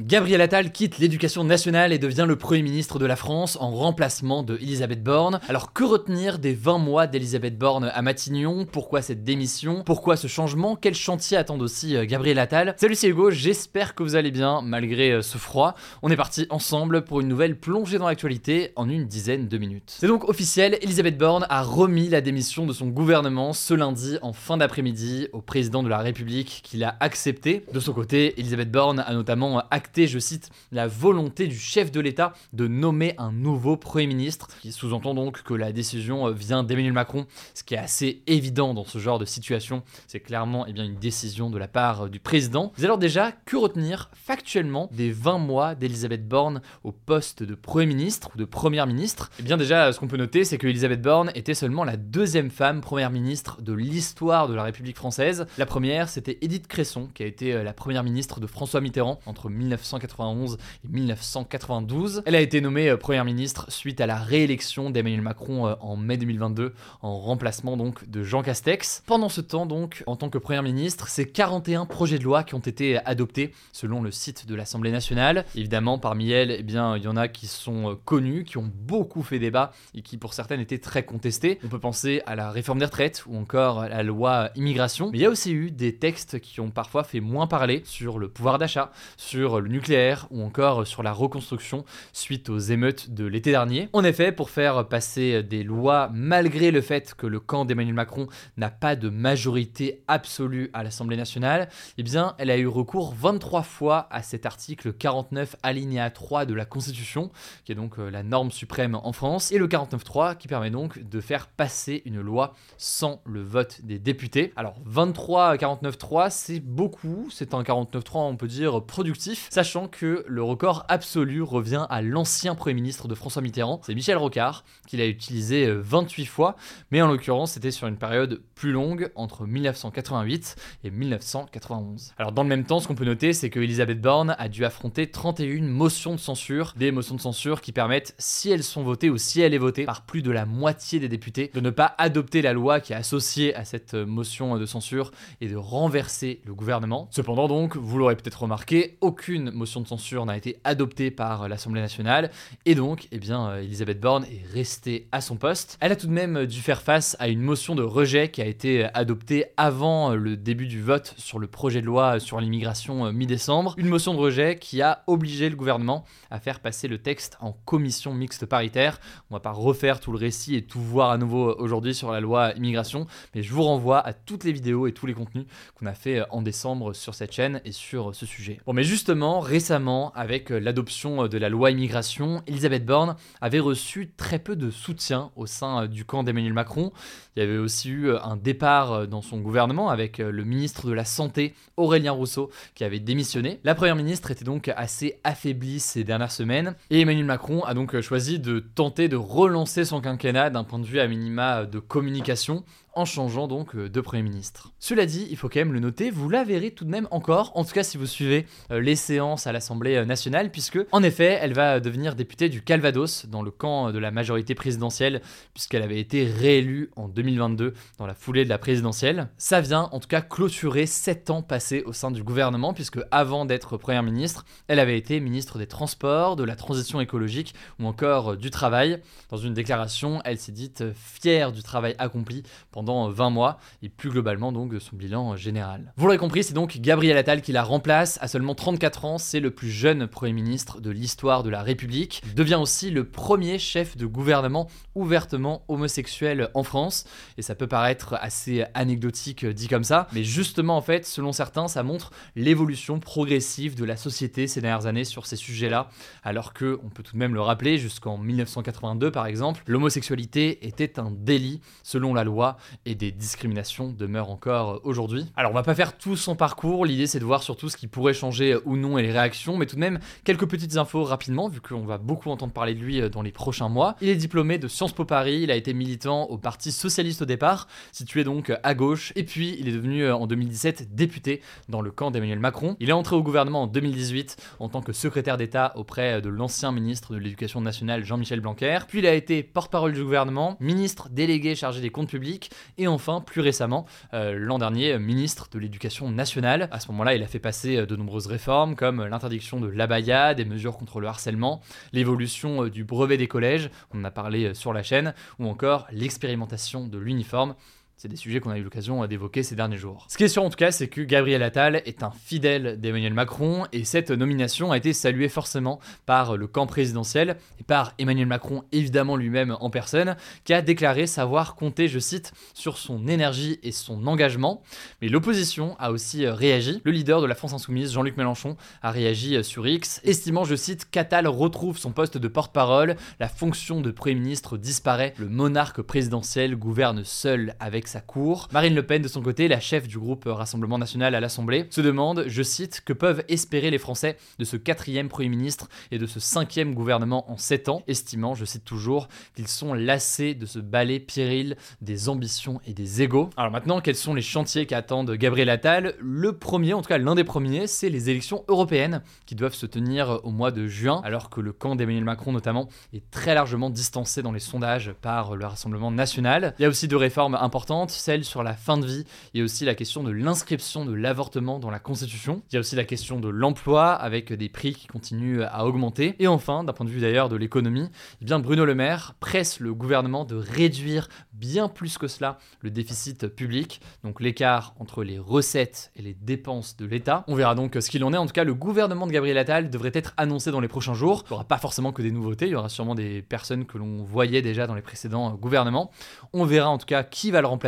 Gabriel Attal quitte l'éducation nationale et devient le Premier ministre de la France en remplacement de Elisabeth Borne. Alors que retenir des 20 mois d'Elisabeth Borne à Matignon? Pourquoi cette démission? Pourquoi ce changement? Quel chantier attendent aussi euh, Gabriel Attal? Salut c'est Hugo, j'espère que vous allez bien malgré euh, ce froid. On est parti ensemble pour une nouvelle plongée dans l'actualité en une dizaine de minutes. C'est donc officiel, Elisabeth Borne a remis la démission de son gouvernement ce lundi en fin d'après-midi au président de la République qui l'a accepté. De son côté, Elisabeth Borne a notamment je cite, la volonté du chef de l'État de nommer un nouveau Premier ministre, qui sous-entend donc que la décision euh, vient d'Emmanuel Macron, ce qui est assez évident dans ce genre de situation, c'est clairement eh bien, une décision de la part euh, du président. Mais alors déjà, que retenir factuellement des 20 mois d'Elisabeth Borne au poste de Premier ministre ou de Première ministre? Eh bien déjà, ce qu'on peut noter, c'est que Elisabeth Borne était seulement la deuxième femme Première ministre de l'histoire de la République française. La première, c'était Édith Cresson, qui a été euh, la Première ministre de François Mitterrand entre 1991 et 1992. Elle a été nommée euh, première ministre suite à la réélection d'Emmanuel Macron euh, en mai 2022 en remplacement donc de Jean Castex. Pendant ce temps donc, en tant que première ministre, c'est 41 projets de loi qui ont été adoptés selon le site de l'Assemblée nationale. Évidemment, parmi elles, eh bien, il y en a qui sont euh, connus, qui ont beaucoup fait débat et qui pour certaines étaient très contestés. On peut penser à la réforme des retraites ou encore à la loi immigration. Il y a aussi eu des textes qui ont parfois fait moins parler sur le pouvoir d'achat, sur le nucléaire ou encore sur la reconstruction suite aux émeutes de l'été dernier. En effet, pour faire passer des lois malgré le fait que le camp d'Emmanuel Macron n'a pas de majorité absolue à l'Assemblée nationale, eh bien, elle a eu recours 23 fois à cet article 49 alinéa 3 de la Constitution, qui est donc euh, la norme suprême en France, et le 49.3 qui permet donc de faire passer une loi sans le vote des députés. Alors 23 49.3, c'est beaucoup, c'est un 49.3 on peut dire productif, sachant que le record absolu revient à l'ancien Premier ministre de François Mitterrand, c'est Michel Rocard, qui l'a utilisé 28 euh, fois, mais en l'occurrence c'était sur une période plus longue, entre 1988 et 1991. Alors dans le même temps, ce qu'on peut noter, c'est que Elisabeth Borne a dû affronter 31 motions de censure, des motions de censure qui permettent, si elles sont votées ou si elle est votée par plus de la moitié des députés, de ne pas adopter la loi qui est associée à cette motion de censure et de renverser le gouvernement. Cependant donc, vous l'aurez peut-être remarqué, aucune motion de censure n'a été adoptée par l'Assemblée nationale et donc, eh bien, euh, Elisabeth Borne est restée à son poste. Elle a tout de même dû faire face à une motion de rejet qui a été adoptée avant le début du vote sur le projet de loi sur l'immigration euh, mi-décembre. Une motion de rejet qui a obligé le gouvernement à faire passer le texte en commission mixte paritaire. On va pas refaire tout le récit et tout voir à nouveau aujourd'hui sur la loi immigration, mais je vous renvoie à toutes les vidéos et tous les contenus qu'on a fait en décembre sur cette chaîne et sur ce sujet. Bon, mais justement, récemment, avec euh, l'adoption euh, de la loi immigration, Elisabeth Borne avait reçu très peu de soutien au sein euh, du camp d'Emmanuel Macron. Il y avait aussi eu un départ dans son gouvernement avec le ministre de la Santé, Aurélien Rousseau, qui avait démissionné. La première ministre était donc assez affaiblie ces dernières semaines et Emmanuel Macron a donc choisi de tenter de relancer son quinquennat d'un point de vue à minima de communication en changeant donc euh, de Premier ministre. Cela dit, il faut quand même le noter, vous la verrez tout de même encore, en tout cas si vous suivez euh, les séances à l'Assemblée euh, nationale, puisque en effet, elle va devenir députée du Calvados dans le camp de la majorité présidentielle, puisqu'elle avait été réélue en 2022 dans la foulée de la présidentielle. Ça vient en tout cas clôturer 7 ans passés au sein du gouvernement, puisque avant d'être Première ministre, elle avait été ministre des Transports, de la Transition écologique ou encore du Travail. Dans une déclaration, elle s'est dite fière du travail accompli pendant pendant 20 mois et plus globalement donc de son bilan général. Vous l'aurez compris, c'est donc Gabriel Attal qui la remplace. À seulement 34 ans, c'est le plus jeune Premier ministre de l'histoire de la République. Devient aussi le premier chef de gouvernement ouvertement homosexuel en France. Et ça peut paraître assez anecdotique dit comme ça, mais justement en fait, selon certains, ça montre l'évolution progressive de la société ces dernières années sur ces sujets-là. Alors que, on peut tout de même le rappeler, jusqu'en 1982 par exemple, l'homosexualité était un délit selon la loi et des discriminations demeurent encore aujourd'hui. Alors on va pas faire tout son parcours, l'idée c'est de voir surtout ce qui pourrait changer ou non et les réactions, mais tout de même quelques petites infos rapidement, vu qu'on va beaucoup entendre parler de lui euh, dans les prochains mois. Il est diplômé de Sciences Po Paris, il a été militant au Parti Socialiste au départ, situé donc à gauche, et puis il est devenu euh, en 2017 député dans le camp d'Emmanuel Macron. Il est entré au gouvernement en 2018 en tant que secrétaire d'État auprès de l'ancien ministre de l'Éducation nationale Jean-Michel Blanquer, puis il a été porte-parole du gouvernement, ministre délégué chargé des comptes publics, et enfin, plus récemment, euh, l'an dernier, ministre de l'Éducation nationale. À ce moment-là, il a fait passer de nombreuses réformes comme l'interdiction de l'abaya, des mesures contre le harcèlement, l'évolution du brevet des collèges, on en a parlé sur la chaîne, ou encore l'expérimentation de l'uniforme. C'est des sujets qu'on a eu l'occasion d'évoquer ces derniers jours. Ce qui est sûr en tout cas, c'est que Gabriel Attal est un fidèle d'Emmanuel Macron et cette nomination a été saluée forcément par le camp présidentiel et par Emmanuel Macron évidemment lui-même en personne, qui a déclaré savoir compter, je cite, sur son énergie et son engagement. Mais l'opposition a aussi réagi. Le leader de la France Insoumise, Jean-Luc Mélenchon, a réagi sur X, estimant, je cite, qu'Attal retrouve son poste de porte-parole, la fonction de Premier ministre disparaît, le monarque présidentiel gouverne seul avec sa cour. Marine Le Pen, de son côté, la chef du groupe Rassemblement National à l'Assemblée, se demande, je cite, que peuvent espérer les Français de ce quatrième Premier ministre et de ce cinquième gouvernement en sept ans, estimant, je cite toujours, qu'ils sont lassés de ce balai péril des ambitions et des égaux. Alors maintenant, quels sont les chantiers qui attendent Gabriel Attal? Le premier, en tout cas l'un des premiers, c'est les élections européennes qui doivent se tenir au mois de juin, alors que le camp d'Emmanuel Macron notamment est très largement distancé dans les sondages par le Rassemblement National. Il y a aussi deux réformes importantes celle sur la fin de vie. Il y a aussi la question de l'inscription de l'avortement dans la Constitution. Il y a aussi la question de l'emploi avec des prix qui continuent à augmenter. Et enfin, d'un point de vue d'ailleurs de l'économie, eh bien Bruno Le Maire presse le gouvernement de réduire bien plus que cela le déficit public, donc l'écart entre les recettes et les dépenses de l'État. On verra donc ce qu'il en est. En tout cas, le gouvernement de Gabriel Attal devrait être annoncé dans les prochains jours. Il n'y aura pas forcément que des nouveautés, il y aura sûrement des personnes que l'on voyait déjà dans les précédents gouvernements. On verra en tout cas qui va le remplacer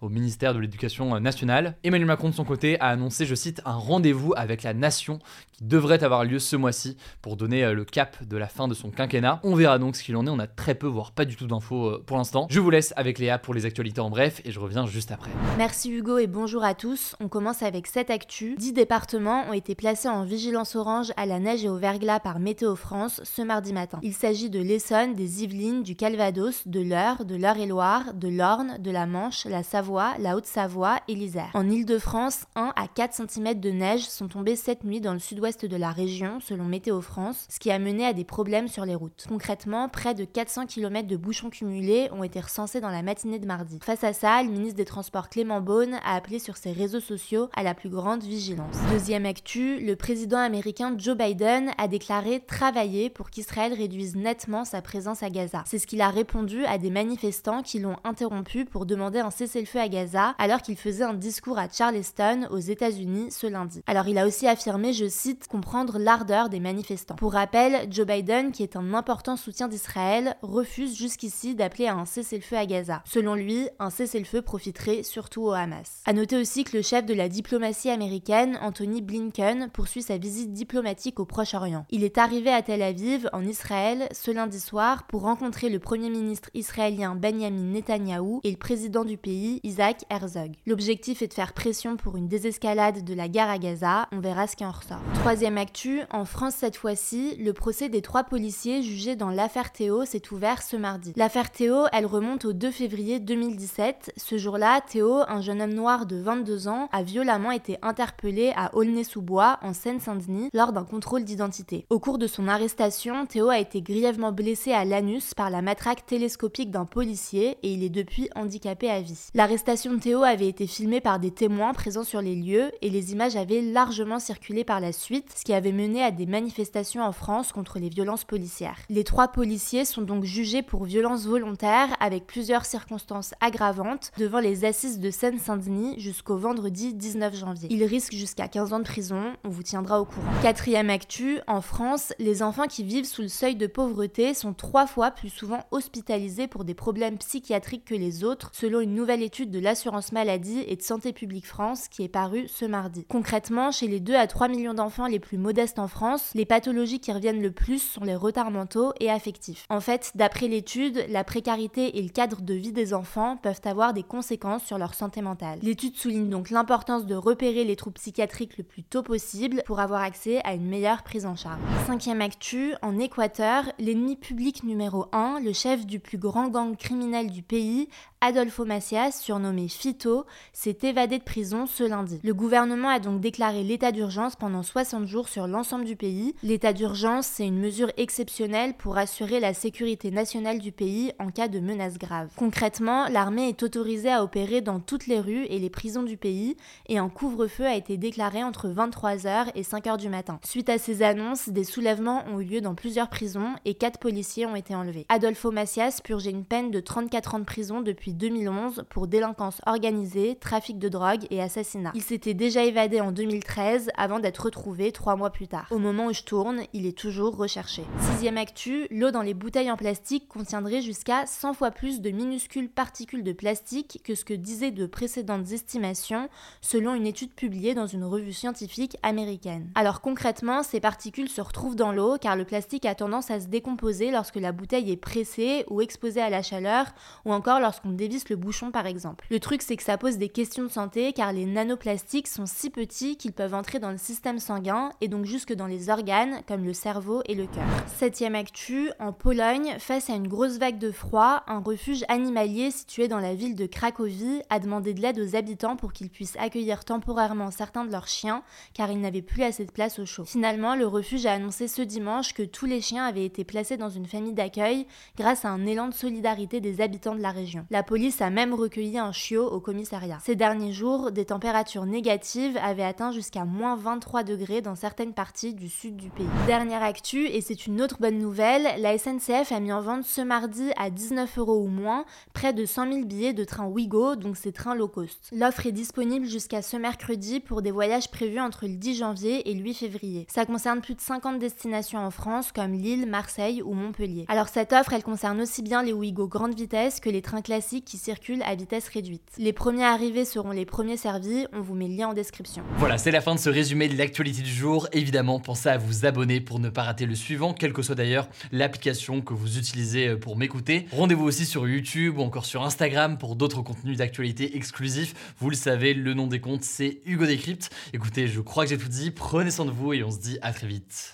au ministère de l'Éducation nationale. Emmanuel Macron de son côté a annoncé, je cite, un rendez-vous avec la nation qui devrait avoir lieu ce mois-ci pour donner euh, le cap de la fin de son quinquennat. On verra donc ce qu'il en est, on a très peu, voire pas du tout d'infos euh, pour l'instant. Je vous laisse avec Léa pour les actualités en bref et je reviens juste après. Merci Hugo et bonjour à tous. On commence avec cette actu. 10 départements ont été placés en vigilance orange à la neige et au verglas par Météo France ce mardi matin. Il s'agit de l'Essonne, des Yvelines, du Calvados, de l'Eure, de l'Eure-et-Loire, de l'Orne, de la Manche, la Savoie, la Haute-Savoie et l'Isère. En Ile-de-France, 1 à 4 cm de neige sont tombés cette nuit dans le sud-ouest ouest de la région, selon Météo France, ce qui a mené à des problèmes sur les routes. Concrètement, près de 400 km de bouchons cumulés ont été recensés dans la matinée de mardi. Face à ça, le ministre des Transports Clément Beaune a appelé sur ses réseaux sociaux à la plus grande vigilance. Deuxième actu, le président américain Joe Biden a déclaré travailler pour qu'Israël réduise nettement sa présence à Gaza. C'est ce qu'il a répondu à des manifestants qui l'ont interrompu pour demander un cessez-le-feu à Gaza alors qu'il faisait un discours à Charleston aux États-Unis ce lundi. Alors il a aussi affirmé, je cite, comprendre l'ardeur des manifestants. Pour rappel, Joe Biden, qui est un important soutien d'Israël, refuse jusqu'ici d'appeler à un cessez-le-feu à Gaza. Selon lui, un cessez-le-feu profiterait surtout au Hamas. A noter aussi que le chef de la diplomatie américaine, Anthony Blinken, poursuit sa visite diplomatique au Proche-Orient. Il est arrivé à Tel Aviv, en Israël, ce lundi soir pour rencontrer le premier ministre israélien Benjamin Netanyahou et le président du pays, Isaac Herzog. L'objectif est de faire pression pour une désescalade de la guerre à Gaza. On verra ce qui en ressort. Troisième actu, en France cette fois-ci, le procès des trois policiers jugés dans l'affaire Théo s'est ouvert ce mardi. L'affaire Théo, elle remonte au 2 février 2017. Ce jour-là, Théo, un jeune homme noir de 22 ans, a violemment été interpellé à Aulnay-sous-Bois, en Seine-Saint-Denis, lors d'un contrôle d'identité. Au cours de son arrestation, Théo a été grièvement blessé à l'anus par la matraque télescopique d'un policier et il est depuis handicapé à vie. L'arrestation de Théo avait été filmée par des témoins présents sur les lieux et les images avaient largement circulé par la suite ce qui avait mené à des manifestations en France contre les violences policières. Les trois policiers sont donc jugés pour violences volontaires avec plusieurs circonstances aggravantes devant les assises de Seine-Saint-Denis jusqu'au vendredi 19 janvier. Ils risquent jusqu'à 15 ans de prison, on vous tiendra au courant. Quatrième actu, en France, les enfants qui vivent sous le seuil de pauvreté sont trois fois plus souvent hospitalisés pour des problèmes psychiatriques que les autres, selon une nouvelle étude de l'assurance maladie et de Santé publique France qui est parue ce mardi. Concrètement, chez les 2 à 3 millions d'enfants les plus modestes en France, les pathologies qui reviennent le plus sont les retards mentaux et affectifs. En fait, d'après l'étude, la précarité et le cadre de vie des enfants peuvent avoir des conséquences sur leur santé mentale. L'étude souligne donc l'importance de repérer les troubles psychiatriques le plus tôt possible pour avoir accès à une meilleure prise en charge. Cinquième actu, en Équateur, l'ennemi public numéro 1, le chef du plus grand gang criminel du pays, Adolfo Macias, surnommé Fito, s'est évadé de prison ce lundi. Le gouvernement a donc déclaré l'état d'urgence pendant 60 jours sur l'ensemble du pays. L'état d'urgence, c'est une mesure exceptionnelle pour assurer la sécurité nationale du pays en cas de menace grave. Concrètement, l'armée est autorisée à opérer dans toutes les rues et les prisons du pays et un couvre-feu a été déclaré entre 23h et 5h du matin. Suite à ces annonces, des soulèvements ont eu lieu dans plusieurs prisons et 4 policiers ont été enlevés. Adolfo Macias purgeait une peine de 34 ans de prison depuis 2011 pour délinquance organisée, trafic de drogue et assassinat. Il s'était déjà évadé en 2013 avant d'être retrouvé trois mois plus tard. Au moment où je tourne, il est toujours recherché. Sixième actu, l'eau dans les bouteilles en plastique contiendrait jusqu'à 100 fois plus de minuscules particules de plastique que ce que disaient de précédentes estimations selon une étude publiée dans une revue scientifique américaine. Alors concrètement, ces particules se retrouvent dans l'eau car le plastique a tendance à se décomposer lorsque la bouteille est pressée ou exposée à la chaleur ou encore lorsqu'on le bouchon par exemple. Le truc c'est que ça pose des questions de santé car les nanoplastiques sont si petits qu'ils peuvent entrer dans le système sanguin et donc jusque dans les organes comme le cerveau et le cœur. Septième actu, en Pologne, face à une grosse vague de froid, un refuge animalier situé dans la ville de Cracovie a demandé de l'aide aux habitants pour qu'ils puissent accueillir temporairement certains de leurs chiens car ils n'avaient plus assez de place au chaud. Finalement, le refuge a annoncé ce dimanche que tous les chiens avaient été placés dans une famille d'accueil grâce à un élan de solidarité des habitants de la région. Police a même recueilli un chiot au commissariat. Ces derniers jours, des températures négatives avaient atteint jusqu'à moins 23 degrés dans certaines parties du sud du pays. Dernière actu, et c'est une autre bonne nouvelle, la SNCF a mis en vente ce mardi à 19 euros ou moins près de 100 000 billets de train Ouigo, donc ces trains low cost. L'offre est disponible jusqu'à ce mercredi pour des voyages prévus entre le 10 janvier et le 8 février. Ça concerne plus de 50 destinations en France comme Lille, Marseille ou Montpellier. Alors cette offre, elle concerne aussi bien les Ouigo grande vitesse que les trains classiques qui circulent à vitesse réduite. Les premiers arrivés seront les premiers servis, on vous met le lien en description. Voilà, c'est la fin de ce résumé de l'actualité du jour. Évidemment, pensez à vous abonner pour ne pas rater le suivant, quelle que soit d'ailleurs l'application que vous utilisez euh, pour m'écouter. Rendez-vous aussi sur YouTube ou encore sur Instagram pour d'autres contenus d'actualité exclusifs. Vous le savez, le nom des comptes, c'est Hugo Décrypte. Écoutez, je crois que j'ai tout dit. Prenez soin de vous et on se dit à très vite.